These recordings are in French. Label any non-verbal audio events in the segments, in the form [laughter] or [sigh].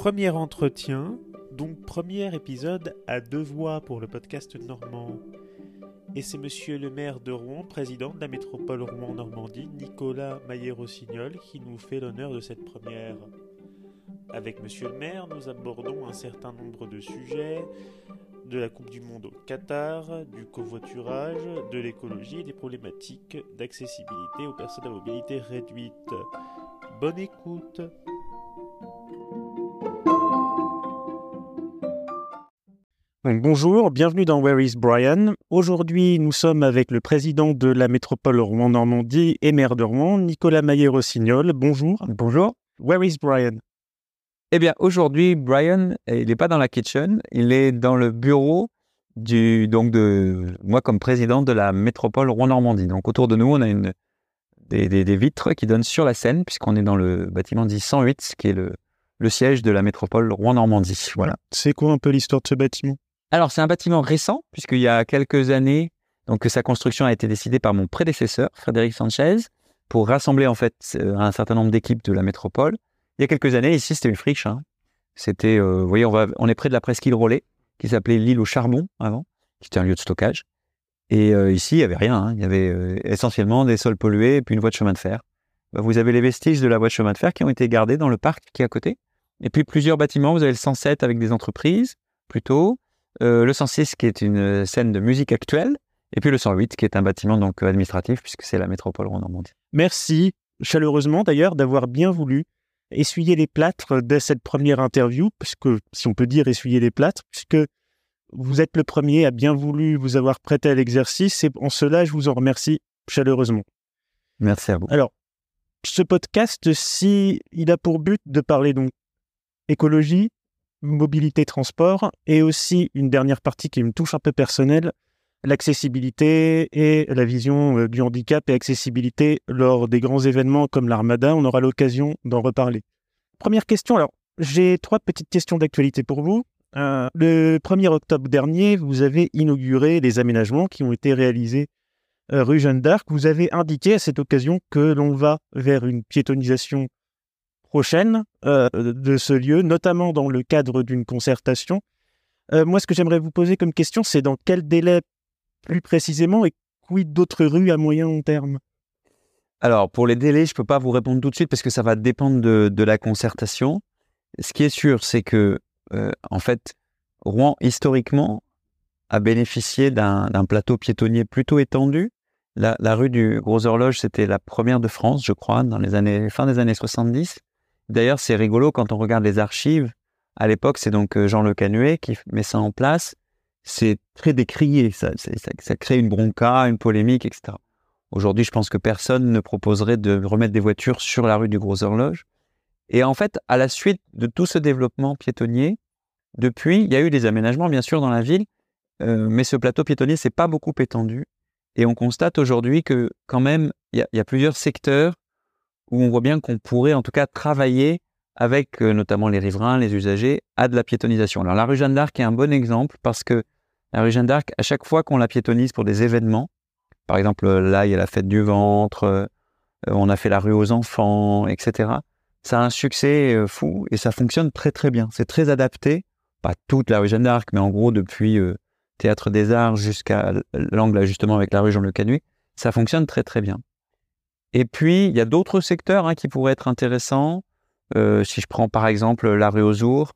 Premier entretien, donc premier épisode à deux voix pour le podcast normand. Et c'est monsieur le maire de Rouen, président de la métropole Rouen-Normandie, Nicolas Maillé-Rossignol, qui nous fait l'honneur de cette première. Avec monsieur le maire, nous abordons un certain nombre de sujets, de la Coupe du Monde au Qatar, du covoiturage, de l'écologie et des problématiques d'accessibilité aux personnes à mobilité réduite. Bonne écoute bonjour, bienvenue dans Where is Brian? Aujourd'hui, nous sommes avec le président de la métropole Rouen-Normandie et maire de Rouen, Nicolas Maillé-Rossignol. Bonjour. Bonjour. Where is Brian? Eh bien, aujourd'hui, Brian, il n'est pas dans la kitchen, il est dans le bureau du, donc de moi comme président de la métropole Rouen-Normandie. Donc, autour de nous, on a une, des, des vitres qui donnent sur la Seine, puisqu'on est dans le bâtiment dit 108, qui est le, le siège de la métropole Rouen-Normandie. Voilà. C'est quoi un peu l'histoire de ce bâtiment? Alors, c'est un bâtiment récent, puisqu'il y a quelques années, donc sa construction a été décidée par mon prédécesseur, Frédéric Sanchez, pour rassembler en fait euh, un certain nombre d'équipes de la métropole. Il y a quelques années, ici, c'était une friche. Hein. C'était, euh, vous voyez, on, va, on est près de la presqu'île Rollet, qui s'appelait l'île au charbon avant, qui était un lieu de stockage. Et euh, ici, il n'y avait rien. Hein. Il y avait essentiellement des sols pollués et puis une voie de chemin de fer. Bah, vous avez les vestiges de la voie de chemin de fer qui ont été gardés dans le parc qui est à côté. Et puis plusieurs bâtiments. Vous avez le 107 avec des entreprises, plutôt. Euh, le 106 qui est une scène de musique actuelle, et puis le 108 qui est un bâtiment donc administratif puisque c'est la métropole Rouen-Normandie. Merci chaleureusement d'ailleurs d'avoir bien voulu essuyer les plâtres de cette première interview, puisque si on peut dire essuyer les plâtres, puisque vous êtes le premier à bien voulu vous avoir prêté à l'exercice et en cela je vous en remercie chaleureusement. Merci à vous. Alors, ce podcast, si il a pour but de parler donc écologie, mobilité transport et aussi une dernière partie qui me touche un peu personnelle, l'accessibilité et la vision euh, du handicap et accessibilité lors des grands événements comme l'Armada. On aura l'occasion d'en reparler. Première question, alors j'ai trois petites questions d'actualité pour vous. Euh, le 1er octobre dernier, vous avez inauguré les aménagements qui ont été réalisés euh, rue Jeanne d'Arc. Vous avez indiqué à cette occasion que l'on va vers une piétonisation prochaine euh, de ce lieu, notamment dans le cadre d'une concertation. Euh, moi, ce que j'aimerais vous poser comme question, c'est dans quel délai plus précisément et quid d'autres rues à moyen long terme? Alors, pour les délais, je ne peux pas vous répondre tout de suite parce que ça va dépendre de, la concertation. Ce qui est sûr, c'est que, euh, en fait, Rouen, historiquement, a bénéficié d'un plateau piétonnier plutôt étendu. La, la, rue du Gros Horloge, c'était la première de France, je crois, dans les années fin des années 70. D'ailleurs, c'est rigolo quand on regarde les archives. À l'époque, c'est donc euh, Jean Le Canuet qui met ça en place. C'est très décrié, ça, ça, crée une bronca, une polémique, etc. Aujourd'hui, je pense que personne ne proposerait de remettre des voitures sur la rue du Gros Horloge. Et en fait, à la suite de tout ce développement piétonnier, depuis, il y a eu des aménagements, bien sûr, dans la ville, euh, mais ce plateau piétonnier s'est pas beaucoup étendu. Et on constate aujourd'hui que, quand même, il y, a plusieurs secteurs où on voit bien qu'on pourrait en tout cas travailler avec euh, notamment les riverains, les usagers, à de la piétonisation. Alors la rue Jeanne d'Arc est un bon exemple parce que la rue Jeanne d'Arc, à chaque fois qu'on la piétonise pour des événements, par exemple là il y a la fête du ventre, euh, on a fait la rue aux enfants, etc. Ça a un succès euh, fou et ça fonctionne très très bien. C'est très adapté, pas toute la rue Jeanne d'Arc, mais en gros depuis Théâtre des Arts jusqu'à l'angle justement avec la rue Jean Le Canuet, ça fonctionne très très bien. Et puis, il y a d'autres secteurs hein, qui pourraient être intéressants. Euh, si je prends par exemple la rue aux Ours,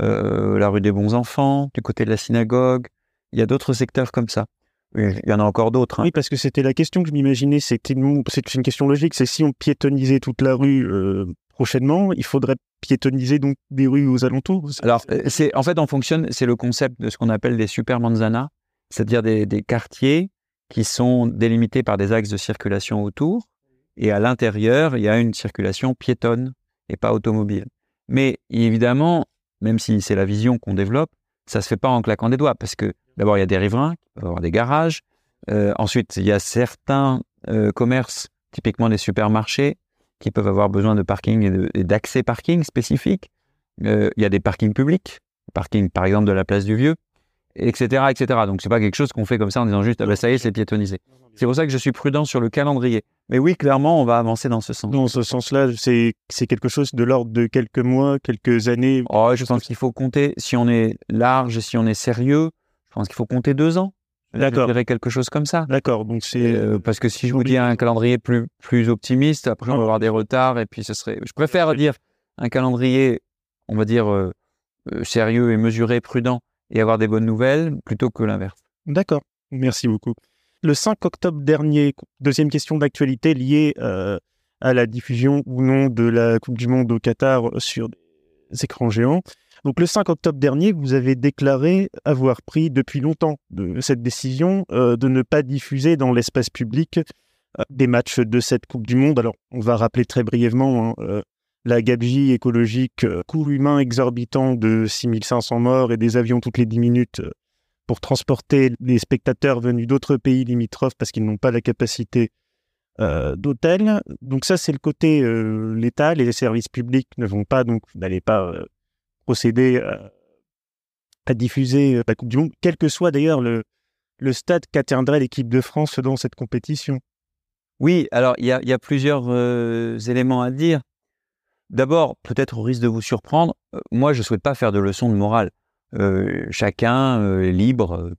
euh, la rue des Bons Enfants, du côté de la synagogue, il y a d'autres secteurs comme ça. Il y en a encore d'autres. Hein. Oui, parce que c'était la question que je m'imaginais. C'était une, une question logique. C'est si on piétonisait toute la rue euh, prochainement, il faudrait piétoniser donc des rues aux alentours. Alors, c'est en fait, on fonctionne. C'est le concept de ce qu'on appelle des super manzanas, c'est-à-dire des, des quartiers qui sont délimités par des axes de circulation autour et à l'intérieur, il y a une circulation piétonne et pas automobile. Mais évidemment, même si c'est la vision qu'on développe, ça se fait pas en claquant des doigts parce que d'abord il y a des riverains, il peuvent avoir des garages. Euh, ensuite, il y a certains euh, commerces, typiquement des supermarchés, qui peuvent avoir besoin de parking et d'accès parking spécifiques. Euh, il y a des parkings publics, parking par exemple de la place du Vieux. Etc., etc. Donc c'est pas quelque chose qu'on fait comme ça en disant juste ah ben, ça y est, c'est piétonisé. C'est pour ça que je suis prudent sur le calendrier. Mais oui, clairement, on va avancer dans ce sens. Dans ce sens-là, c'est quelque chose de l'ordre de quelques mois, quelques années. Oh, je pense qu'il faut compter, si on est large, si on est sérieux, je pense qu'il faut compter deux ans. D'accord. Je dirais quelque chose comme ça. D'accord. Donc c'est euh, parce que si je vous dis un calendrier plus plus optimiste, après on va avoir des retards et puis ce serait. Je préfère dire un calendrier, on va dire euh, euh, sérieux et mesuré, prudent, et avoir des bonnes nouvelles plutôt que l'inverse. D'accord. Merci beaucoup. Le 5 octobre dernier, deuxième question d'actualité liée à la diffusion ou non de la Coupe du Monde au Qatar sur des écrans géants. Donc le 5 octobre dernier, vous avez déclaré avoir pris depuis longtemps cette décision euh, de ne pas diffuser dans l'espace public euh, des matchs de cette Coupe du Monde. Alors on va rappeler très brièvement hein, euh, la gabegie écologique, coût humain exorbitant de 6500 morts et des avions toutes les 10 minutes pour transporter les spectateurs venus d'autres pays limitrophes parce qu'ils n'ont pas la capacité d'hôtel. Donc ça c'est le côté l'État, les services publics ne vont pas donc n'allez pas procéder euh, à, diffuser euh, la Coupe du Monde, quel que soit d'ailleurs le, stade qu'atteindrait l'équipe de France dans cette compétition. Oui, alors il y a, plusieurs euh, éléments à dire. D'abord, peut-être au risque de vous surprendre, moi je ne souhaite pas faire de leçons de morale. chacun est libre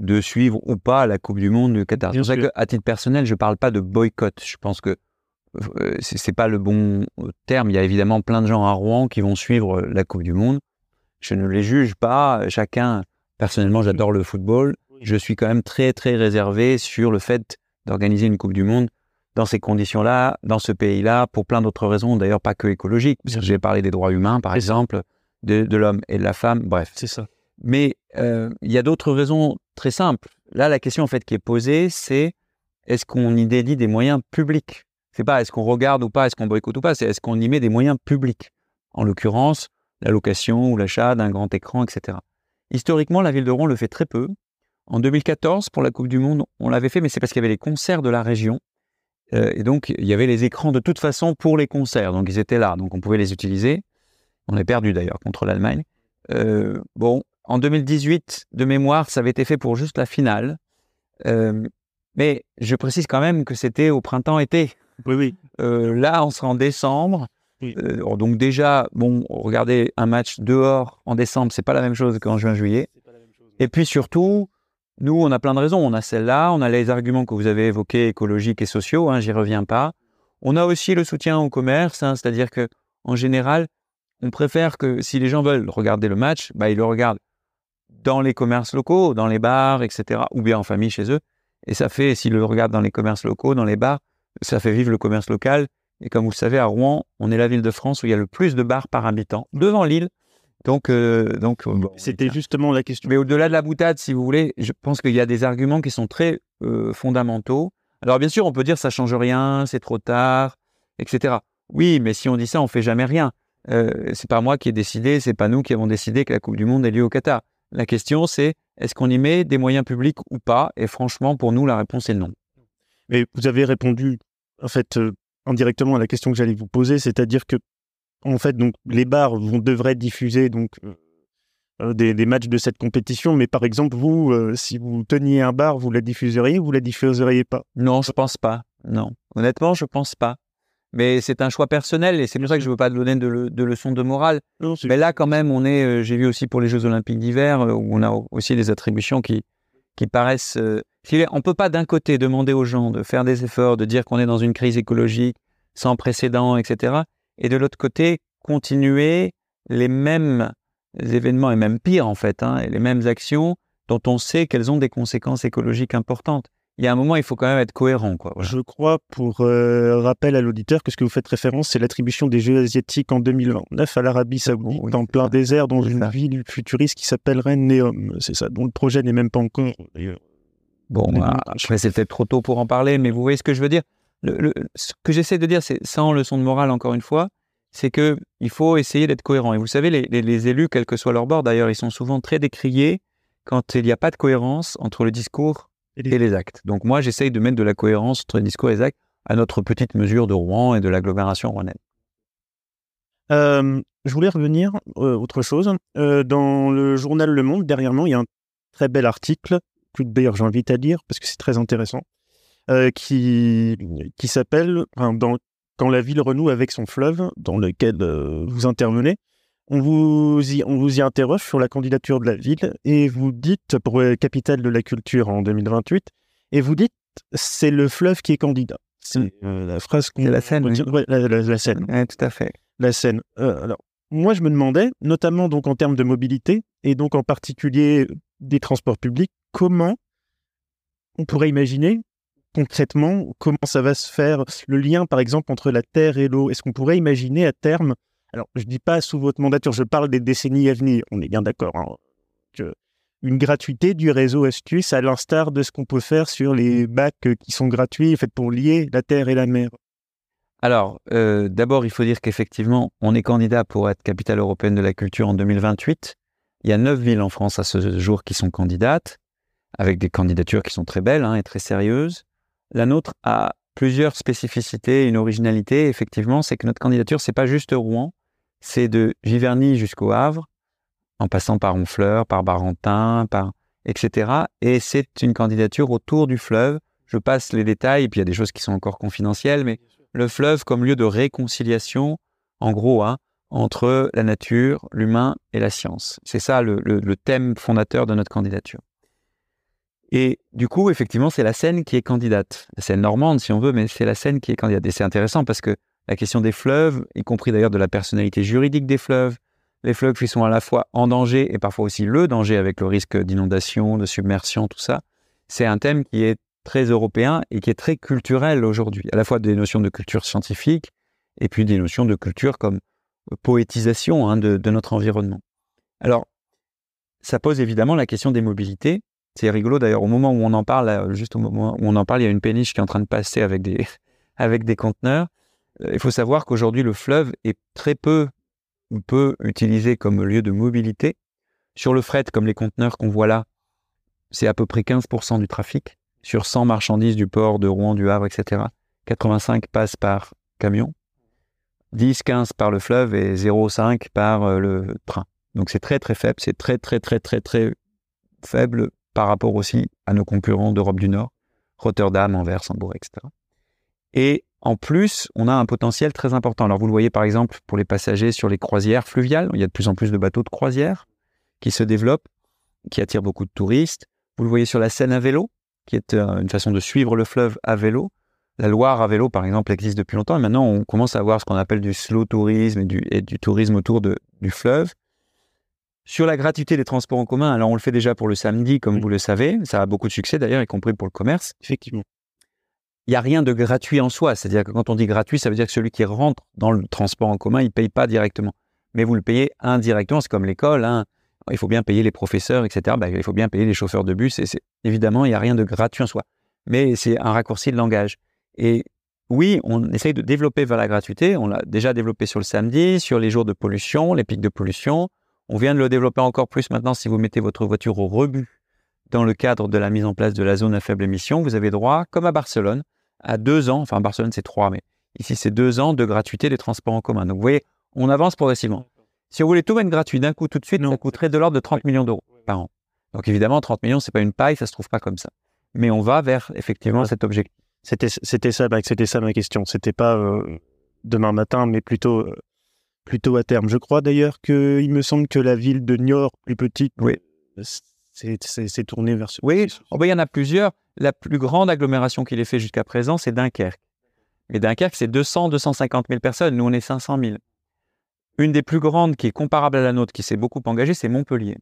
de suivre ou pas la Coupe du Monde du Qatar. C'est pour ça qu'à titre personnel, je ne parle pas de boycott. Je pense que euh, c'est pas le bon euh, terme. Il y a évidemment plein de gens à Rouen qui vont suivre la Coupe du Monde. Je ne les juge pas. Chacun, personnellement, j'adore le football. Je suis quand même très très réservé sur le fait d'organiser une Coupe du Monde dans ces conditions-là, dans ce pays-là, pour plein d'autres raisons, d'ailleurs pas que écologiques. J'ai parlé des droits humains, par exemple, de, l'homme et de la femme. Bref. C'est ça. Mais euh, il y a d'autres raisons très simples. Là, la question en fait qui est posée, c'est est-ce qu'on y dédie des moyens publics? C'est pas est-ce qu'on regarde ou pas, est-ce qu'on boycotte ou pas, c'est est-ce qu'on y met des moyens publics? En l'occurrence, la location ou l'achat d'un grand écran, etc. Historiquement, la ville de Rouen le fait très peu. En 2014, pour la Coupe du Monde, on l'avait fait, mais c'est parce qu'il y avait les concerts de la région. Euh, et donc, il y avait les écrans de toute façon pour les concerts. Donc, ils étaient là. Donc, on pouvait les utiliser. On est perdu d'ailleurs contre l'Allemagne. Euh, bon, en 2018, de mémoire, ça avait été fait pour juste la finale. Euh, mais je précise quand même que c'était au printemps-été. Oui, oui. Là, on sera en décembre. Donc déjà, bon, regardez un match dehors en décembre, c'est pas la même chose qu'en juin-juillet. Et puis surtout, nous, on a plein de raisons. On a celle-là, on a les arguments que vous avez évoqués, écologiques et sociaux. Hein, J'y reviens pas. On a aussi le soutien au commerce, hein, c'est-à-dire que en général, on préfère que si les gens veulent regarder le match, bah, ils le regardent dans les commerces locaux, dans les bars, etc., ou bien en famille chez eux. Et ça fait, s'ils le regardent dans les commerces locaux, dans les bars, ça fait vivre le commerce local. Et comme vous le savez, à Rouen, on est la ville de France où il y a le plus de bars par habitant, devant Lille. Donc, euh, donc c'était justement la question. Mais au-delà de la boutade, si vous voulez, je pense qu'il y a des arguments qui sont très euh, fondamentaux. Alors bien sûr, on peut dire ça change rien, c'est trop tard, etc. Oui, mais si on dit ça, on fait jamais rien. Euh, c'est pas moi qui ai décidé, c'est pas nous qui avons décidé que la Coupe du Monde ait lieu au Qatar. La question, c'est est-ce qu'on y met des moyens publics ou pas? Et franchement, pour nous, la réponse est non. Mais vous avez répondu, en fait, euh, indirectement à la question que j'allais vous poser, c'est-à-dire que, en fait, donc, les bars vont, devraient diffuser donc, euh, euh, des, matchs de cette compétition, mais par exemple, vous, si vous teniez un bar, vous la diffuseriez ou vous la diffuseriez pas? Non, je pense pas. Non. Honnêtement, je pense pas. Mais c'est un choix personnel et c'est pour ça que je ne veux pas donner de, de leçons de morale. mais là, quand même, on est, j'ai vu aussi pour les Jeux Olympiques d'hiver, où on a aussi des attributions qui, qui paraissent on ne peut pas d'un côté demander aux gens de faire des efforts, de dire qu'on est dans une crise écologique sans précédent, etc. Et de l'autre côté, continuer les mêmes événements, et même pire en fait, hein, les mêmes actions dont on sait qu'elles ont des conséquences écologiques importantes. Il y a un moment, il faut quand même être cohérent. Quoi, Je crois, pour euh, rappel à l'auditeur, que ce que vous faites référence, c'est l'attribution des Jeux asiatiques en 2029 à l'Arabie Saoudite, dans plein désert, dans une ville futuriste qui s'appellerait Neom. C'est ça, dont le projet n'est même pas encore Bon, bah, après, c'est peut-être trop tôt pour en parler, mais vous voyez ce que je veux dire. Le, ce que j'essaie de dire, c'est sans leçon de morale, encore une fois, c'est que il faut essayer d'être cohérent. Et vous savez, les, élus, quel que soit leur bord, d'ailleurs, ils sont souvent très décriés quand il n'y a pas de cohérence entre le discours et les, actes. Donc moi, j'essaye de mettre de la cohérence entre le discours et les actes à notre petite mesure de Rouen et de l'agglomération rouennaise. Euh, je voulais revenir euh, autre chose. Euh, dans le journal Le Monde, dernièrement, il y a un très bel article, que d'ailleurs j'invite à lire parce que c'est très intéressant, euh, qui, qui s'appelle dans, Quand la ville renoue avec son fleuve, dans lequel euh, vous intervenez. On vous, y, on vous y interroge sur la candidature de la ville et vous dites, pour capitale de la culture en 2028, et vous dites, c'est le fleuve qui est candidat. C'est Mm. la phrase qu'on. la oui. Ouais, la, la- la Seine. Ouais, tout à fait. La Seine. Euh, alors, moi, je me demandais, notamment donc en termes de mobilité, et donc en particulier des transports publics, comment on pourrait imaginer concrètement comment ça va se faire, le lien par exemple entre la terre et l'eau? Est-ce qu'on pourrait imaginer à terme, alors je dis pas sous votre mandature, je parle des décennies à venir, on est bien d'accord, hein, une gratuité du réseau Astuce à l'instar de ce qu'on peut faire sur les bacs qui sont gratuits, faits pour lier la terre et la mer. Alors, euh, d'abord, il faut dire qu'effectivement, on est candidat pour être capitale européenne de la culture en 2028. Il y a neuf villes en France à ce jour qui sont candidates, avec des candidatures qui sont très belles hein, et très sérieuses. La nôtre a plusieurs spécificités, une originalité. Effectivement, c'est que notre candidature, c'est pas juste Rouen, c'est de Giverny jusqu'au Havre, en passant par Honfleur, par Barentin, par etc. Et c'est une candidature autour du fleuve. Je passe les détails, et puis il y a des choses qui sont encore confidentielles, mais le fleuve comme lieu de réconciliation, en gros, hein, entre la nature, l'humain et la science. C'est ça le, le- le thème fondateur de notre candidature. Et du coup, effectivement, c'est la Seine qui est candidate. La Seine normande, si on veut, mais c'est la Seine qui est candidate. Et c'est intéressant parce que la question des fleuves, y compris d'ailleurs de la personnalité juridique des fleuves, les fleuves qui sont à la fois en danger et parfois aussi le danger avec le risque d'inondation, de submersion, tout ça, c'est un thème qui est très européen et qui est très culturel aujourd'hui, à la fois des notions de culture scientifique et puis des notions de culture comme poétisation hein, de notre environnement. Alors, ça pose évidemment la question des mobilités. C'est rigolo d'ailleurs, au moment où on en parle, juste au moment où on en parle, il y a une péniche qui est en train de passer avec des, [laughs] avec des conteneurs. Euh, Il faut savoir qu'aujourd'hui, le fleuve est très peu ou peu utilisé comme lieu de mobilité. Sur le fret, comme les conteneurs qu'on voit là, c'est à peu près 15% du trafic. Sur 100 marchandises du port de Rouen, du Havre, etc., 85 passent par camion, 10, 15 par le fleuve et 0,5 par euh, le train. Donc c'est très très faible, c'est très très très très très faible par rapport aussi à nos concurrents d'Europe du Nord, Rotterdam, Anvers, Hambourg, etc. Et en plus, on a un potentiel très important. Alors vous le voyez par exemple pour les passagers sur les croisières fluviales, il y a de plus en plus de bateaux de croisière qui se développent, qui attirent beaucoup de touristes. Vous le voyez sur la Seine à vélo, qui est euh, une façon de suivre le fleuve à vélo. La Loire à vélo, par exemple, existe depuis longtemps. Et maintenant, on commence à avoir ce qu'on appelle du slow tourisme et du, tourisme autour du fleuve. Sur la gratuité des transports en commun, alors on le fait déjà pour le samedi, comme Oui. vous le savez. Ça a beaucoup de succès d'ailleurs, y compris pour le commerce. Effectivement. Il n'y a rien de gratuit en soi. C'est-à-dire que quand on dit gratuit, ça veut dire que celui qui rentre dans le transport en commun, il ne paye pas directement. Mais vous le payez indirectement. C'est comme l'école. hein. Il faut bien payer les professeurs, etc. Ben, il faut bien payer les chauffeurs de bus. Et c'est- évidemment, il n'y a rien de gratuit en soi. Mais c'est un raccourci de langage. Et oui, on essaye de développer vers la gratuité. On l'a déjà développé sur le samedi, sur les jours de pollution, les pics de pollution. On vient de le développer encore plus maintenant si vous mettez votre voiture au rebut dans le cadre de la mise en place de la zone à faible émission. Vous avez droit, comme à Barcelone, à deux ans, enfin à Barcelone c'est trois, mais ici c'est deux ans de gratuité des transports en commun. Donc vous voyez, on avance progressivement. Si vous voulez tout mettre gratuit d'un coup tout de suite, Non. ça coûterait de l'ordre de 30 millions d'euros par an. Donc évidemment, 30 millions, c'est pas une paille, ça se trouve pas comme ça. Mais on va vers effectivement cet objectif. C'était, c'était ça, c'était ça ma question. C'était pas euh, demain matin, mais plutôt, euh, plutôt à terme. Je crois d'ailleurs que il me semble que la ville de Niort, plus petite, Oui. euh, c'est, c'est, c'est tourné vers ce. Oui, oh ben, il y en a plusieurs. La plus grande agglomération qu'il ait fait jusqu'à présent, c'est Dunkerque. Et Dunkerque, c'est 200, 250 000 personnes. Nous, on est 500 000. Une des plus grandes qui est comparable à la nôtre, qui s'est beaucoup engagée, c'est Montpellier.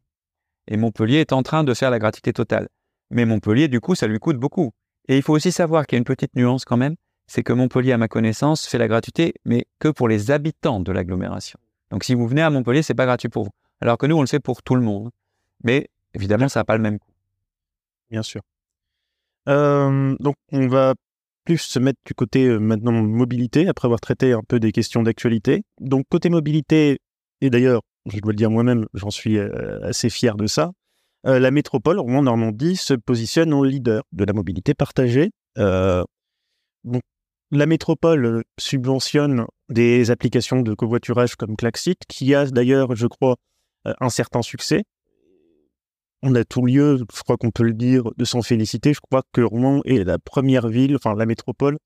Et Montpellier est en train de faire la gratuité totale. Mais Montpellier, du coup, ça lui coûte beaucoup. Et il faut aussi savoir qu'il y a une petite nuance quand même, c'est que Montpellier, à ma connaissance, fait la gratuité, mais que pour les habitants de l'agglomération. Donc si vous venez à Montpellier, c'est pas gratuit pour vous. Alors que nous, on le fait pour tout le monde. Mais évidemment, ça n'a pas le même coût. Bien sûr. Euh, donc, on va plus se mettre du côté euh, maintenant mobilité, après avoir traité un peu des questions d'actualité. Donc, côté mobilité, et d'ailleurs, je dois le dire moi-même, j'en suis euh, assez fier de ça, euh, la métropole Rouen-Normandie se positionne en leader de la mobilité partagée. Donc, la métropole euh, subventionne des applications de covoiturage comme Klaxit, qui a d'ailleurs, je crois, euh, un certain succès. on a tout lieu, je crois qu'on peut le dire, de s'en féliciter. Je crois que Rouen est la première ville, enfin la métropole,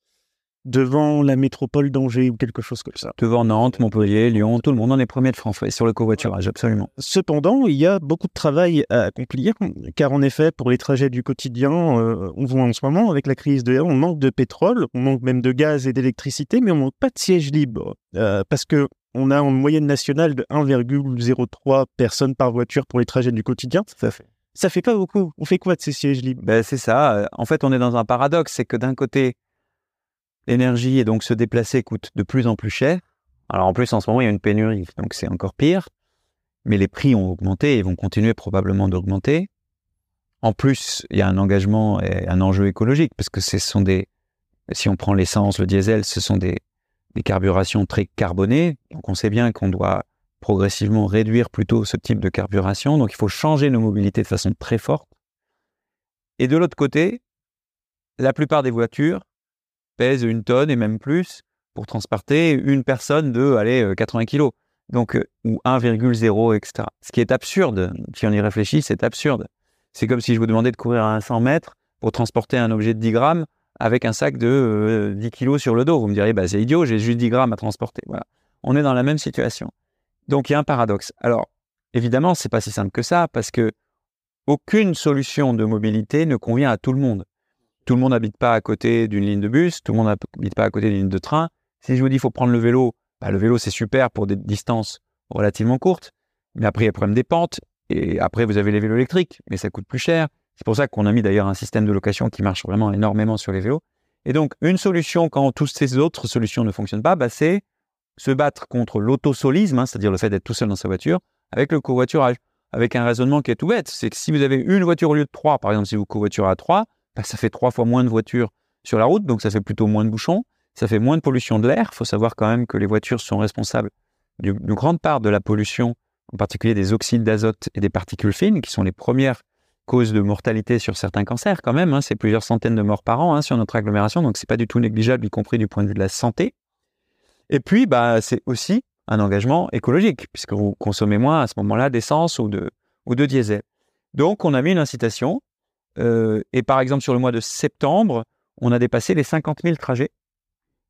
devant la métropole d'Angers ou quelque chose comme ça. Devant Nantes, Montpellier, Lyon, tout le monde en est premier de France sur le covoiturage, absolument. Cependant, il y a beaucoup de travail à accomplir, car en effet, pour les trajets du quotidien, euh, on voit en ce moment, avec la crise de l'air, on manque de pétrole, on manque même de gaz et d'électricité, mais on manque pas de sièges libres, euh, parce que on a une moyenne nationale de 1,03 personnes par voiture pour les trajets du quotidien. Ça fait. Ça fait pas beaucoup. On fait quoi de ces sièges libres? Ben, C'est ça. En fait, on est dans un paradoxe. C'est que d'un côté, l'énergie et donc se déplacer coûte de plus en plus cher. Alors en plus, en ce moment, il y a une pénurie, donc c'est encore pire. Mais les prix ont augmenté et vont continuer probablement d'augmenter. En plus, il y a un engagement et un enjeu écologique, parce que ce sont des, si on prend l'essence, le diesel, ce sont des, des carburations très carbonées. Donc on sait bien qu'on doit progressivement réduire plutôt ce type de carburation. Donc il faut changer nos mobilités de façon très forte. Et de l'autre côté, la plupart des voitures une tonne et même plus pour transporter une personne de allez, 80 kg. Donc, euh, ou 1,0, etc. Ce qui est absurde. Si on y réfléchit, c'est absurde. C'est comme si je vous demandais de courir à 100 mètres pour transporter un objet de 10 grammes avec un sac de 10 euh, kilos sur le dos. Vous me diriez, bah, c'est idiot, j'ai juste 10 grammes à transporter. Voilà. On est dans la même situation. Donc il y a un paradoxe. Alors, évidemment, c'est pas si simple que ça, parce que aucune solution de mobilité ne convient à tout le monde. Tout le monde n'habite pas à côté d'une ligne de bus, tout le monde n'habite pas à côté d'une ligne de train. Si je vous dis qu'il faut prendre le vélo, bah, le vélo c'est super pour des distances relativement courtes, mais après il y a le problème des pentes, et après vous avez les vélos électriques, mais ça coûte plus cher. C'est pour ça qu'on a mis d'ailleurs un système de location qui marche vraiment énormément sur les vélos. Et donc, une solution quand toutes ces autres solutions ne fonctionnent pas, bah, c'est se battre contre l'autosolisme, hein, c'est-à-dire le fait d'être tout seul dans sa voiture, avec le covoiturage, avec un raisonnement qui est tout bête. C'est que si vous avez une voiture au lieu de trois, par exemple, si vous covoiturez à trois, bah, ça fait trois fois moins de voitures sur la route, donc ça fait plutôt moins de bouchons, ça fait moins de pollution de l'air. Il faut savoir quand même que les voitures sont responsables d'une grande part de la pollution, en particulier des oxydes d'azote et des particules fines, qui sont les premières cause de mortalité sur certains cancers quand même. Hein. c'est plusieurs centaines de morts par an hein, sur notre agglomération, donc c'est pas du tout négligeable, y compris du point de vue de la santé. Et puis, bah, c'est aussi un engagement écologique, puisque vous consommez moins à ce moment-là d'essence ou de, ou de diesel. Donc, on a mis une incitation. Euh, et par exemple, sur le mois de septembre, on a dépassé les 50 000 trajets,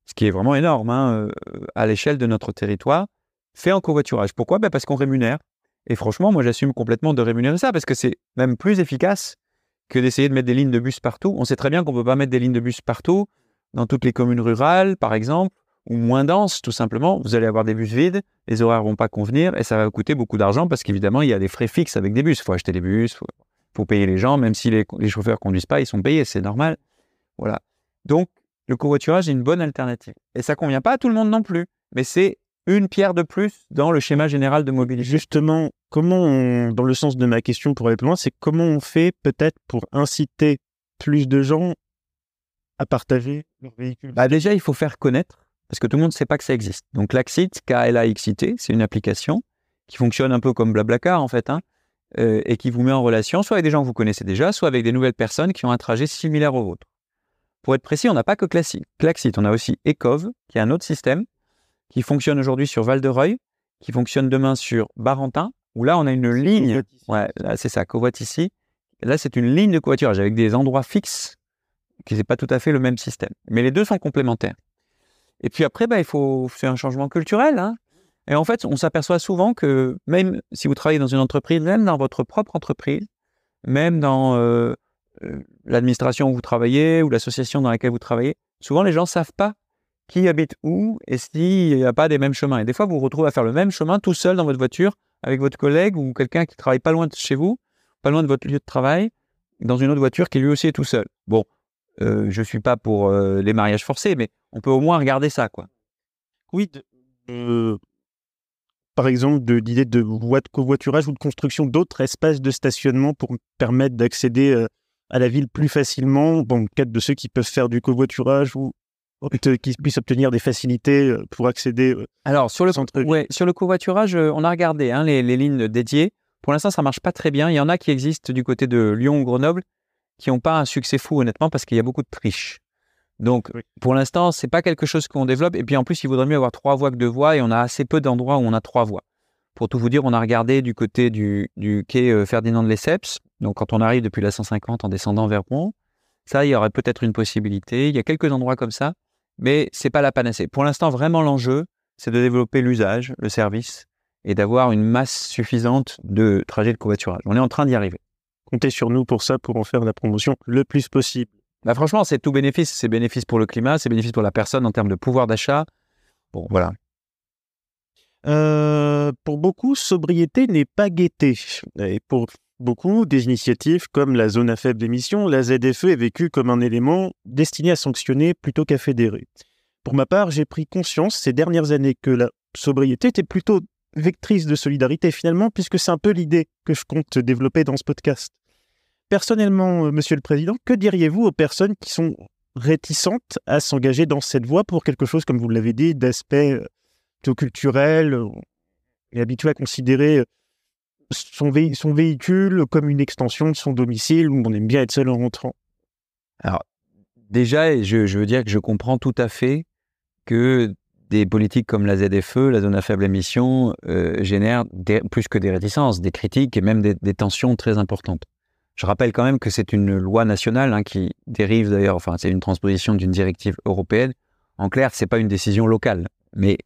ce qui est vraiment énorme hein, euh, à l'échelle de notre territoire, fait en covoiturage. Pourquoi? Ben Parce qu'on rémunère et franchement, moi, j'assume complètement de rémunérer ça parce que c'est même plus efficace que d'essayer de mettre des lignes de bus partout. On sait très bien qu'on ne peut pas mettre des lignes de bus partout, dans toutes les communes rurales, par exemple, ou moins denses, tout simplement. Vous allez avoir des bus vides, les horaires vont pas convenir et ça va coûter beaucoup d'argent parce qu'évidemment, il y a des frais fixes avec des bus. Il faut acheter des bus, faut, payer les gens, même si les, les chauffeurs conduisent pas, ils sont payés, c'est normal. Voilà. Donc, le covoiturage est une bonne alternative. Et ça convient pas à tout le monde non plus, mais c'est une pierre de plus dans le schéma général de mobilité. Justement, comment dans le sens de ma question pour aller plus loin, c'est comment on fait peut-être pour inciter plus de gens à partager leur véhicule? Bah Déjà, il faut faire connaître, parce que tout le monde ne sait pas que ça existe. Donc l'Axit, K-L-A-X-I-T, c'est une application qui fonctionne un peu comme Blablacar en fait, hein, euh, et qui vous met en relation soit avec des gens que vous connaissez déjà, soit avec des nouvelles personnes qui ont un trajet similaire au vôtre. Pour être précis, on n'a pas que Klaxit, on a aussi Ecov, qui est un autre système qui fonctionne aujourd'hui sur Val-de-Reuil, qui fonctionne demain sur Barentin, où là, on a une ligne. Ouais, là, c'est ça, Covoit ici. Là, c'est une ligne de covoiturage avec des endroits fixes, qui n'est pas tout à fait le même système. Mais les deux sont complémentaires. Et puis après, bah, il faut faire un changement culturel. Hein. Et en fait, on s'aperçoit souvent que même si vous travaillez dans une entreprise, même dans votre propre entreprise, même dans euh, euh, l'administration où vous travaillez ou l'association dans laquelle vous travaillez, souvent les gens ne savent pas qui habite où et s'il n'y a pas des mêmes chemins. Et des fois, vous vous retrouvez à faire le même chemin tout seul dans votre voiture avec votre collègue ou quelqu'un qui travaille pas loin de chez vous, pas loin de votre lieu de travail, dans une autre voiture qui lui aussi est tout seul. Bon, euh, je suis pas pour les mariages forcés, mais on peut au moins regarder ça, quoi. Oui, par exemple, d'idées de, voies de covoiturage ou de construction d'autres espaces de stationnement pour permettre d'accéder euh, à la ville plus facilement, dans le cadre de ceux qui peuvent faire du covoiturage ou qu'ils puissent obtenir des facilités euh, pour accéder euh, Alors, sur le, ouais, sur le covoiturage, euh, on a regardé hein, les, lignes dédiées. Pour l'instant, ça marche pas très bien. Il y en a qui existent du côté de Lyon ou Grenoble qui n'ont pas un succès fou, honnêtement, parce qu'il y a beaucoup de triches. Donc, pour l'instant, c'est pas quelque chose qu'on développe. Et puis, en plus, il vaudrait mieux avoir trois voies que deux voies. Et on a assez peu d'endroits où on a trois voies. Pour tout vous dire, on a regardé du côté du, du quai Ferdinand de Lesseps, Donc quand on arrive depuis la 150 en descendant vers Rouen, ça, il y aurait peut-être une possibilité. Il y a quelques endroits comme ça, mais c'est pas la panacée. Pour l'instant, vraiment l'enjeu, c'est de développer l'usage, le service, et d'avoir une masse suffisante de trajets de covoiturage. On est en train d'y arriver. Comptez sur nous pour ça, pour en faire la promotion le plus possible. Bah franchement, c'est tout bénéfice. C'est bénéfice pour le climat, c'est bénéfice pour la personne en termes de pouvoir d'achat. Bon, voilà. Euh, pour beaucoup, sobriété n'est pas gaieté. Et pour beaucoup, des initiatives comme la zone à faible émission, la ZFE est vécue comme un élément destiné à sanctionner plutôt qu'à fédérer. Pour ma part, j'ai pris conscience ces dernières années que la sobriété était plutôt vectrice de solidarité finalement, puisque c'est un peu l'idée que je compte développer dans ce podcast. Personnellement, euh, Monsieur le Président, que diriez-vous aux personnes qui sont réticentes à s'engager dans cette voie pour quelque chose, comme vous l'avez dit, d'aspect euh, culturel et habitué à considérer son, véhicule comme une extension de son domicile où on aime bien être seul en rentrant? Alors, déjà, je, veux dire que je comprends tout à fait que des politiques comme la ZFE, la zone à faible émission, euh, génèrent plus que des réticences, des critiques et même des, tensions très importantes. Je rappelle quand même que c'est une loi nationale hein, qui dérive d'ailleurs, enfin c'est une transposition d'une directive européenne. En clair, c'est pas une décision locale, mais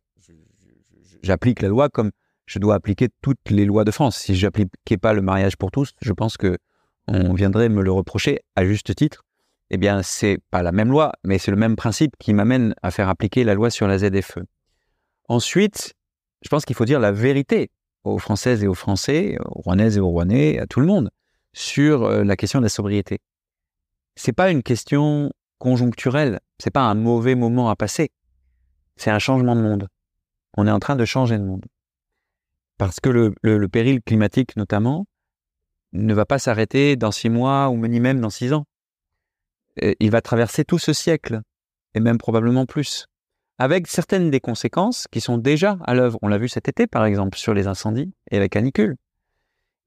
j'applique la loi comme je dois appliquer toutes les lois de France. Si je n'appliquais pas le mariage pour tous, je pense que on viendrait me le reprocher à juste titre eh bien, c'est pas la même loi, mais c'est le même principe qui m'amène à faire appliquer la loi sur la ZFE. Ensuite, je pense qu'il faut dire la vérité aux Françaises et aux Français, aux Rouennaises et aux Rouennais, à tout le monde, sur la question de la sobriété. C'est pas une question conjoncturelle, c'est pas un mauvais moment à passer. C'est un changement de monde. On est en train de changer de monde. Parce que le, le péril climatique, notamment, ne va pas s'arrêter dans six mois ou ni même dans six ans il va traverser tout ce siècle, et même probablement plus, avec certaines des conséquences qui sont déjà à l'œuvre. On l'a vu cet été, par exemple, sur les incendies et la canicule.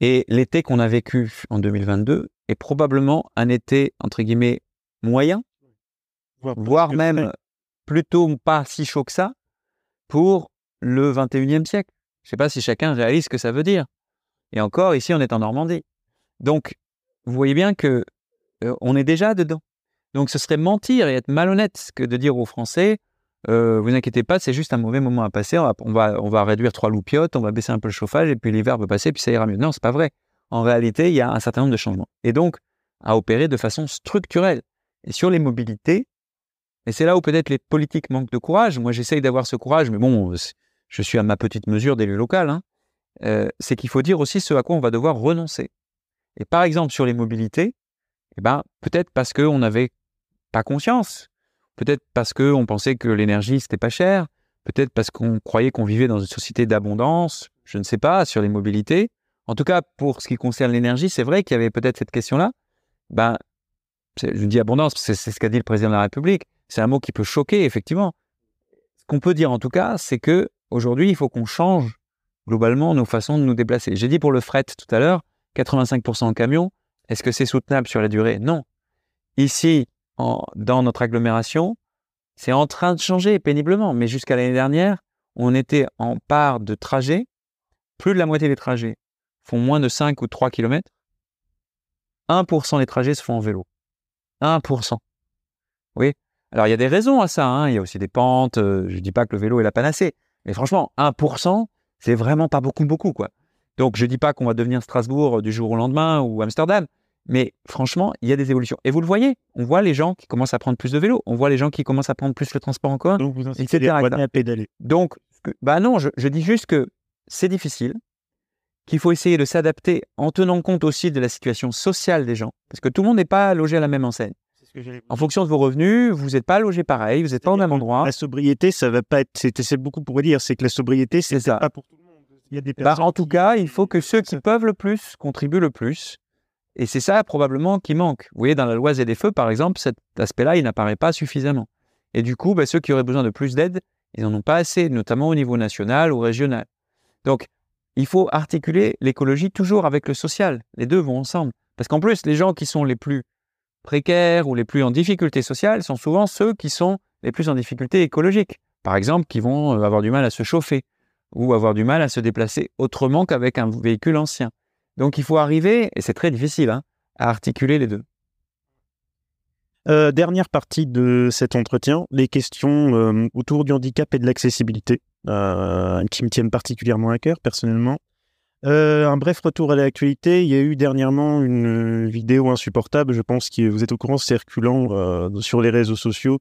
Et l'été qu'on a vécu en 2022 est probablement un été, entre guillemets, moyen, voire, même plutôt pas si chaud que ça, pour le 21e siècle. Je ne sais pas si chacun réalise ce que ça veut dire. Et encore, ici, on est en Normandie. Donc, vous voyez bien que euh, on est déjà dedans. Donc ce serait mentir et être malhonnête que de dire aux Français, euh, vous inquiétez pas, c'est juste un mauvais moment à passer, on va, on va, réduire trois loupiotes, on va baisser un peu le chauffage et puis l'hiver va passer, puis ça ira mieux. Non, c'est pas vrai. En réalité, il y a un certain nombre de changements. Et donc, à opérer de façon structurelle. Et sur les mobilités, et c'est là où peut-être les politiques manquent de courage. Moi, j'essaye d'avoir ce courage, mais bon, je suis à ma petite mesure d'élu local. Hein. Euh, c'est qu'il faut dire aussi ce à quoi on va devoir renoncer. Et par exemple, sur les mobilités, eh ben, peut-être parce qu'on n'avait pas conscience. Peut-être parce qu'on pensait que l'énergie, c'était pas cher. Peut-être parce qu'on croyait qu'on vivait dans une société d'abondance. Je ne sais pas, sur les mobilités. En tout cas, pour ce qui concerne l'énergie, c'est vrai qu'il y avait peut-être cette question-là. Ben, je dis abondance, c'est ce qu'a dit le président de la République. C'est un mot qui peut choquer, effectivement. Ce qu'on peut dire, en tout cas, c'est que aujourd'hui, il faut qu'on change globalement nos façons de nous déplacer. J'ai dit pour le fret tout à l'heure, 85% en camion. Est-ce que c'est soutenable sur la durée? Non. Ici, dans notre agglomération, c'est en train de changer péniblement. Mais jusqu'à l'année dernière, on était en part de trajet. Plus de la moitié des trajets font moins de 5 ou 3 km. 1% des trajets se font en vélo. 1%. Oui. Alors, il y a des raisons à ça. Hein. Il y a aussi des pentes. Euh, je ne dis pas que le vélo est la panacée. Mais franchement, 1%, c'est vraiment pas beaucoup, beaucoup. quoi. Donc, je ne dis pas qu'on va devenir Strasbourg du jour au lendemain ou Amsterdam. Mais franchement, il y a des évolutions. Et vous le voyez, on voit les gens qui commencent à prendre plus de vélo, on voit les gens qui commencent à prendre plus le transport en commun, Donc vous etc. à pédaler. Donc, bah non, je, dis juste que c'est difficile, qu'il faut essayer de s'adapter en tenant compte aussi de la situation sociale des gens, parce que tout le monde n'est pas logé à la même enseigne. en fonction de vos revenus, vous n'êtes pas logé pareil, vous n'êtes pas au même endroit. La sobriété, ça va pas être. C'est beaucoup pour dire, c'est que la sobriété, c'est pas pour tout le monde. Il y a des bah, en tout cas, il faut que ceux qui peuvent le plus contribuent le plus. Et c'est ça probablement qui manque. Vous voyez, dans la loi ZFE, par exemple, cet aspect-là, il n'apparaît pas suffisamment. Et du coup, bah, ceux qui auraient besoin de plus d'aide, ils n'en ont pas assez, notamment au niveau national ou régional. Donc, il faut articuler l'écologie toujours avec le social. Les deux vont ensemble. Parce qu'en plus, les gens qui sont les plus précaires ou les plus en difficulté sociale sont souvent ceux qui sont les plus en difficulté écologique. Par exemple, qui vont euh, avoir du mal à se chauffer ou avoir du mal à se déplacer autrement qu'avec un véhicule ancien. Donc il faut arriver, et c'est très difficile, hein, à articuler les deux. Euh, dernière partie de cet entretien, les questions euh, autour du handicap et de l'accessibilité, euh, qui me tiennent particulièrement à cœur personnellement. un bref retour à l'actualité. Il y a eu dernièrement une vidéo insupportable, je pense que vous êtes au courant, circulant sur les réseaux sociaux,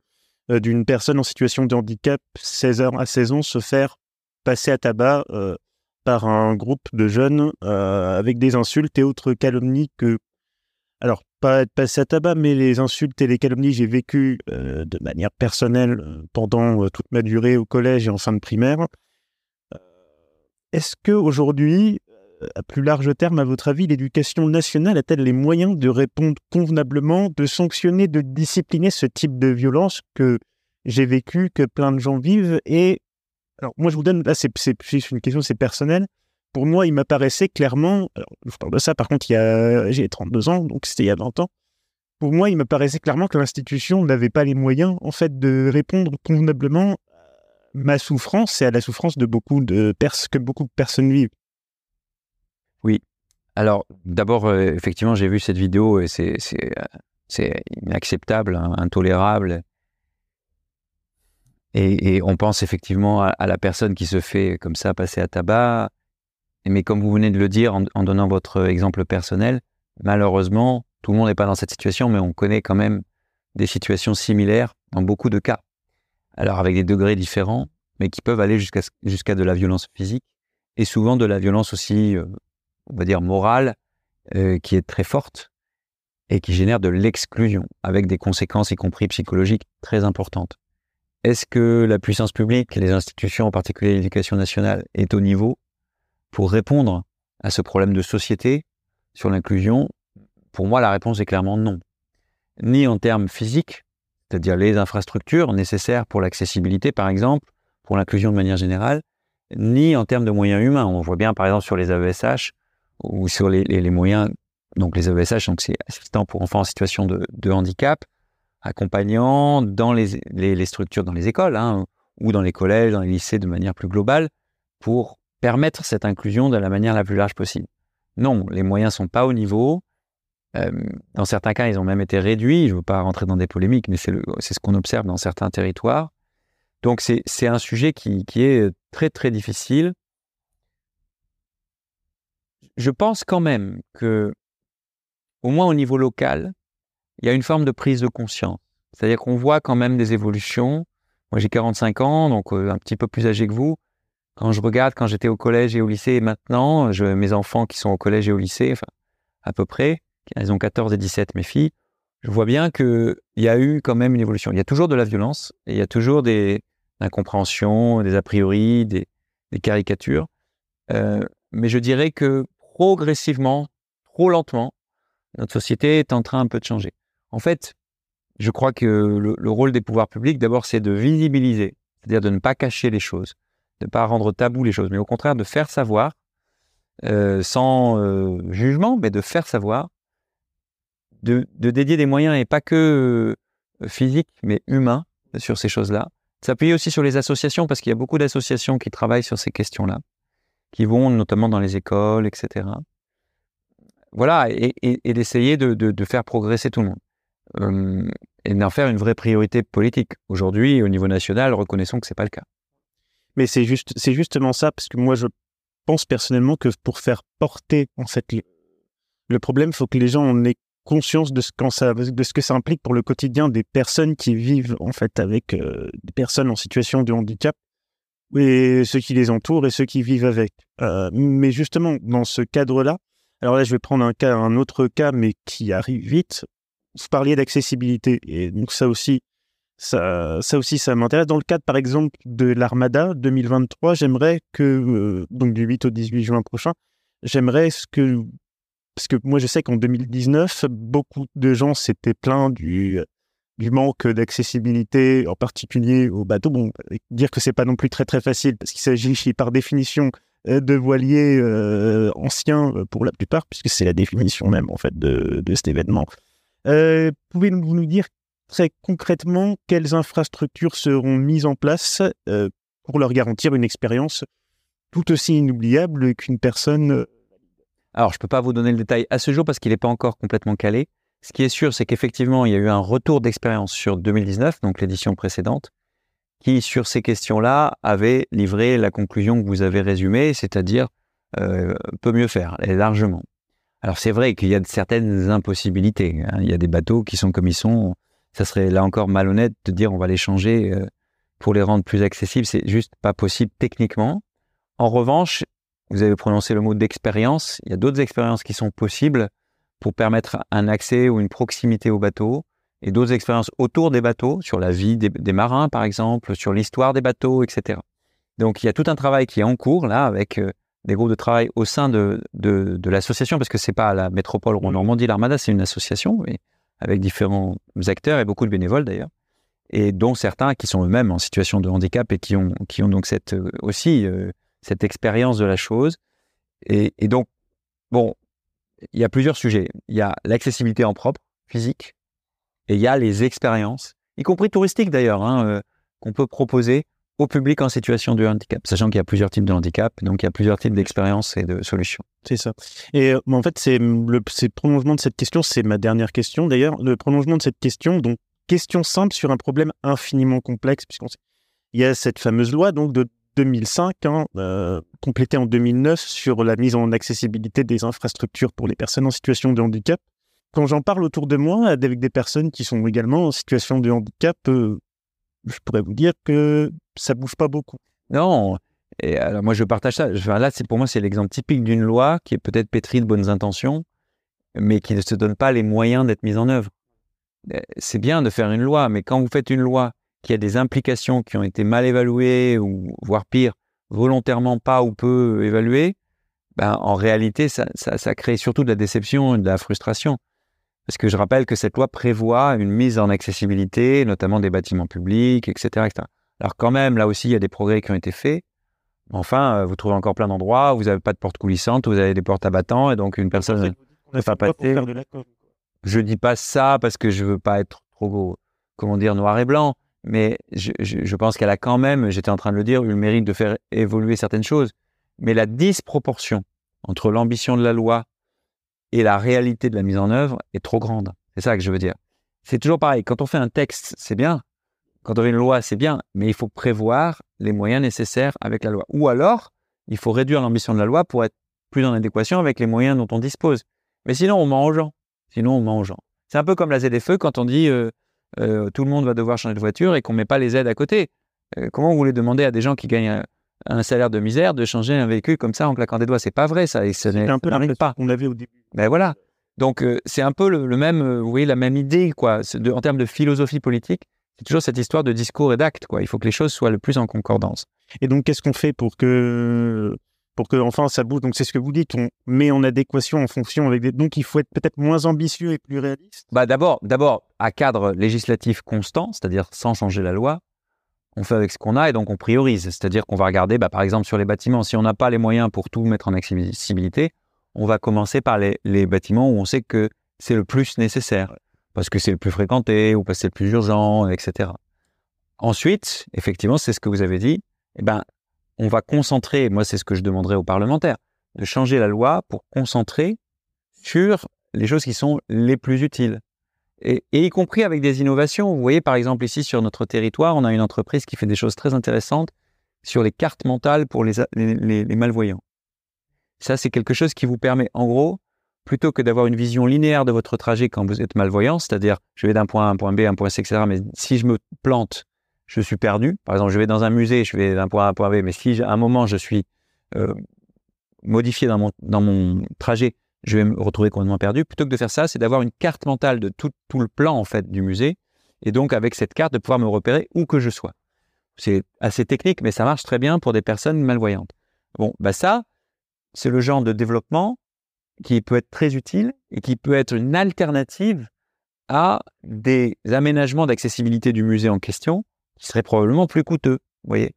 d'une personne en situation de handicap 16 heures à 16 ans se faire passer à tabac par un groupe de jeunes avec des insultes et autres calomnies que alors pas être passé à tabac, mais les insultes et les calomnies, j'ai vécu euh, de manière personnelle euh, pendant euh, toute ma durée au collège et en fin de primaire. Est-ce que aujourd'hui, à plus large terme, à votre avis, l'éducation nationale a-t-elle les moyens de répondre convenablement, de sanctionner, de discipliner ce type de violence que j'ai vécu, que plein de gens vivent Et alors, moi, je vous donne là, c'est une question, c'est personnel pour moi, il m'apparaissait clairement, je parle de ça, par contre, il y j'ai 32 ans, donc c'était il y a 20 ans. Pour moi, il me paraissait clairement que l'institution n'avait pas les moyens, en fait, de répondre convenablement à ma souffrance et à la souffrance de beaucoup de que beaucoup de personnes vivent. Oui. Alors, d'abord, euh, effectivement, j'ai vu cette vidéo et c'est, c'est inacceptable, hein, intolérable. Et, on pense effectivement à, la personne qui se fait comme ça passer à tabac, mais comme vous venez de le dire en, donnant votre exemple personnel, malheureusement, tout le monde n'est pas dans cette situation, mais on connaît quand même des situations similaires dans beaucoup de cas. Alors avec des degrés différents, mais qui peuvent aller jusqu'à jusqu'à de la violence physique et souvent de la violence aussi, euh, on va dire morale, euh, qui est très forte et qui génère de l'exclusion avec des conséquences, y compris psychologiques, très importantes. Est-ce que la puissance publique, les institutions, en particulier l'éducation nationale, est au niveau pour répondre à ce problème de société sur l'inclusion? Pour moi, la réponse est clairement non. Ni en termes physiques, c'est-à-dire les infrastructures nécessaires pour l'accessibilité, par exemple, pour l'inclusion de manière générale, ni en termes de moyens humains. On voit bien, par exemple, sur les AESH ou sur les, moyens, donc les AESH, donc c'est assistant pour enfants en situation de, handicap, accompagnant dans les, les, structures, dans les écoles, hein, ou dans les collèges, dans les lycées de manière plus globale, pour permettre cette inclusion de la manière la plus large possible. Non, les moyens sont pas au niveau. Euh, dans certains cas, ils ont même été réduits. Je ne veux pas rentrer dans des polémiques, mais c'est ce qu'on observe dans certains territoires. Donc c'est un sujet qui, qui, est très très difficile. Je pense quand même que, au moins au niveau local, il y a une forme de prise de conscience. C'est-à-dire qu'on voit quand même des évolutions. Moi j'ai 45 ans, donc euh, un petit peu plus âgé que vous. Quand je regarde quand j'étais au collège et au lycée et maintenant, je, mes enfants qui sont au collège et au lycée, enfin, à peu près, elles ont 14 et 17, mes filles, je vois bien qu'il y a eu quand même une évolution. Il y a toujours de la violence il y a toujours des incompréhensions, des a priori, des, caricatures. Euh, mais je dirais que progressivement, trop lentement, notre société est en train un peu de changer. En fait, je crois que le rôle des pouvoirs publics, d'abord, c'est de visibiliser, c'est-à-dire de ne pas cacher les choses, de ne pas rendre tabou les choses, mais au contraire de faire savoir, euh, sans euh, jugement, mais de faire savoir, de, dédier des moyens, et pas que euh, physiques, mais humains, sur ces choses-là. S'appuyer aussi sur les associations, parce qu'il y a beaucoup d'associations qui travaillent sur ces questions-là, qui vont notamment dans les écoles, etc. Voilà, et, d'essayer de, faire progresser tout le monde. Et d'en faire une vraie priorité politique. Aujourd'hui, au niveau national, reconnaissons que ce n'est pas le cas. Mais c'est juste, justement ça, parce que moi, je pense personnellement que pour faire porter, en fait, le problème, il faut que les gens en aient conscience de ce, que ça implique pour le quotidien des personnes qui vivent, en fait, avec euh, des personnes en situation de handicap, et ceux qui les entourent et ceux qui vivent avec. Euh, mais justement, dans ce cadre-là, alors là, je vais prendre un autre cas, mais qui arrive vite. Vous parliez d'accessibilité, et donc ça aussi, ça, aussi, ça m'intéresse. Dans le cadre, par exemple, de l'Armada 2023, j'aimerais que, euh, donc du 8 au 18 juin prochain, j'aimerais ce que, parce que moi, je sais qu'en 2019, beaucoup de gens s'étaient plaints du, manque d'accessibilité, en particulier au bateau. Bon, dire que c'est pas non plus très très facile, parce qu'il s'agit par définition euh, de voiliers euh, anciens pour la plupart, puisque c'est la définition même en fait de cet événement. Pouvez-vous nous dire très concrètement, quelles infrastructures seront mises en place euh, pour leur garantir une expérience tout aussi inoubliable qu'une personne. Euh, Alors, je ne peux pas vous donner le détail à ce jour parce qu'il n'est pas encore complètement calé. Ce qui est sûr, c'est qu'effectivement, il y a eu un retour d'expérience sur 2019, donc l'édition précédente, qui, sur ces questions-là, avait livré la conclusion que vous avez résumée, c'est-à-dire euh, peut mieux faire, et largement. Alors c'est vrai qu'il y a certaines impossibilités. Hein. Il y a des bateaux qui sont comme ils sont. Ça serait là encore malhonnête de dire on va les changer euh, pour les rendre plus accessibles. C'est juste pas possible techniquement. En revanche, vous avez prononcé le mot d'expérience. Il y a d'autres expériences qui sont possibles pour permettre un accès ou une proximité au bateau et d'autres expériences autour des bateaux, sur la vie des, marins par exemple, sur l'histoire des bateaux, etc. Donc il y a tout un travail qui est en cours là avec euh, des groupes de travail au sein de, de, l'association, parce que c'est pas la métropole Rouen-Normandie, l'Armada, c'est une association avec différents acteurs et beaucoup de bénévoles d'ailleurs, et dont certains qui sont eux-mêmes en situation de handicap et qui ont, qui ont donc cette, euh, aussi euh, cette expérience de la chose. Et, et donc, bon, il y a plusieurs sujets. Il y a l'accessibilité en propre, physique, et il y a les expériences, y compris touristiques d'ailleurs, hein, euh, qu'on peut proposer au public en situation de handicap, sachant qu'il y a plusieurs types de handicap, donc il y a plusieurs types d'expériences et de solutions. C'est ça. Et euh, en fait, c'est le, prolongement de cette question, c'est ma dernière question d'ailleurs, le prolongement de cette question, donc question simple sur un problème infiniment complexe, puisqu'on il y a cette fameuse loi donc de 2005, hein, euh, complétée en 2009 sur la mise en accessibilité des infrastructures pour les personnes en situation de handicap quand j'en parle autour de moi avec des personnes qui sont également en situation de handicap, euh, je pourrais vous dire que ça bouge pas beaucoup. Non. Et alors moi je partage ça. là, pour moi c'est l'exemple typique d'une loi qui est peut-être pétrie de bonnes intentions, mais qui ne se donne pas les moyens d'être mise en œuvre. Euh, c'est bien de faire une loi, mais quand vous faites une loi qui a des implications qui ont été mal évaluées ou voire pire, volontairement pas ou peu évaluées, ben, en réalité ça crée surtout de la déception et de la frustration. Parce que je rappelle que cette loi prévoit une mise en accessibilité, notamment des bâtiments publics, etc., Alors quand même, là aussi, il y a des progrès qui ont été faits. Enfin, euh, vous trouvez encore plein d'endroits où vous n'avez pas de porte coulissante, où vous avez des portes abattantes, et donc une personne ne pas passer. Je dis pas ça parce que je veux pas être trop, comment dire, noir et blanc, mais je, je pense qu'elle a quand même, j'étais en train de le dire, eu le mérite de faire évoluer certaines choses. Mais la disproportion entre l'ambition de la loi et la réalité de la mise en œuvre est trop grande. C'est ça que je veux dire. C'est toujours pareil. Quand on fait un texte, c'est bien. Quand on fait une loi, c'est bien. Mais il faut prévoir les moyens nécessaires avec la loi. Ou alors, il faut réduire l'ambition de la loi pour être plus en adéquation avec les moyens dont on dispose. Mais sinon, on ment aux gens. Sinon, on ment aux gens. C'est un peu comme la ZFE quand on dit euh, euh, tout le monde va devoir changer de voiture et qu'on met pas les aides à côté. Euh, comment vous voulez demander à des gens qui gagnent un salaire de misère de changer un véhicule comme ça en claquant des doigts? C'est pas vrai, ça. Et ce n'est un peu pas. On avait au début. Ben voilà. Donc euh, c'est un peu le, même, euh, vous voyez, la même idée quoi. en termes de philosophie politique, c'est toujours cette histoire de discours et d'actes quoi. Il faut que les choses soient le plus en concordance. Et donc qu'est-ce qu'on fait pour que pour que enfin ça bouge? Donc c'est ce que vous dites, on met en adéquation en fonction avec des. Donc il faut être peut-être moins ambitieux et plus réaliste? Bah d'abord, d'abord à cadre législatif constant, c'est-à-dire sans changer la loi. On fait avec ce qu'on a et donc on priorise. C'est-à-dire qu'on va regarder, bah, par exemple sur les bâtiments, si on n'a pas les moyens pour tout mettre en accessibilité, on va commencer par les, bâtiments où on sait que c'est le plus nécessaire, parce que c'est le plus fréquenté ou parce que c'est le plus urgent, etc. Ensuite, effectivement, c'est ce que vous avez dit, eh ben, on va concentrer, moi c'est ce que je demanderais aux parlementaires, de changer la loi pour concentrer sur les choses qui sont les plus utiles. Et, y compris avec des innovations. Vous voyez, par exemple, ici sur notre territoire, on a une entreprise qui fait des choses très intéressantes sur les cartes mentales pour les malvoyants. Ça, c'est quelque chose qui vous permet, en gros, plutôt que d'avoir une vision linéaire de votre trajet quand vous êtes malvoyant, c'est-à-dire je vais d'un point A à un point B, un point C, etc. Mais si je me plante, je suis perdu. Par exemple, je vais dans un musée, je vais d'un point A à un point B, mais si à un moment je suis euh, modifié dans mon, dans mon trajet, je vais me retrouver complètement perdu. Plutôt que de faire ça, c'est d'avoir une carte mentale de tout, tout, le plan en fait du musée, et donc avec cette carte de pouvoir me repérer où que je sois. C'est assez technique, mais ça marche très bien pour des personnes malvoyantes. Bon, bah ça, c'est le genre de développement qui peut être très utile et qui peut être une alternative à des aménagements d'accessibilité du musée en question qui seraient probablement plus coûteux. voyez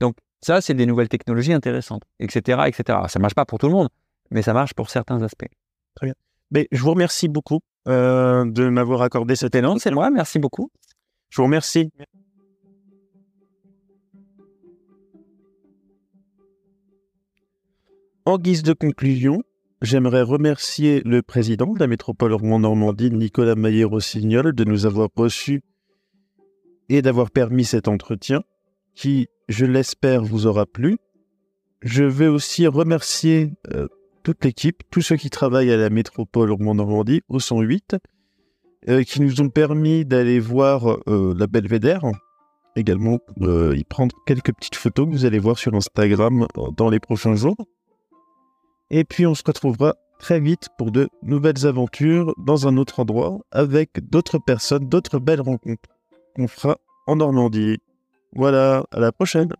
Donc ça, c'est des nouvelles technologies intéressantes, etc., etc. Ça marche pas pour tout le monde, mais ça marche pour certains aspects. Très bien. Mais je vous remercie beaucoup euh, de m'avoir accordé cette élan. C'est moi, merci beaucoup. Je vous remercie. En guise de conclusion, j'aimerais remercier le président de la métropole Rouen-Normandie, Nicolas Maillé-Rossignol, de nous avoir reçus et d'avoir permis cet entretien qui, je l'espère, vous aura plu. Je veux aussi remercier euh, toute l'équipe, tous ceux qui travaillent à la métropole Rouen-Normandie, au 108, euh, qui nous ont permis d'aller voir euh, la Belvédère, également y prendre quelques petites photos que vous allez voir sur Instagram dans les prochains jours. Et puis on se retrouvera très vite pour de nouvelles aventures dans un autre endroit avec d'autres personnes, d'autres belles rencontres qu'on fera en Normandie. Voilà, à la prochaine.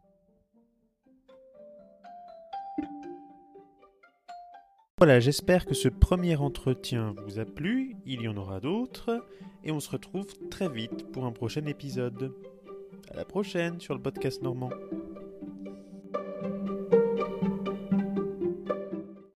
Voilà, j'espère que ce premier entretien vous a plu, il y en aura d'autres, et on se retrouve très vite pour un prochain épisode. À la prochaine sur le podcast normand.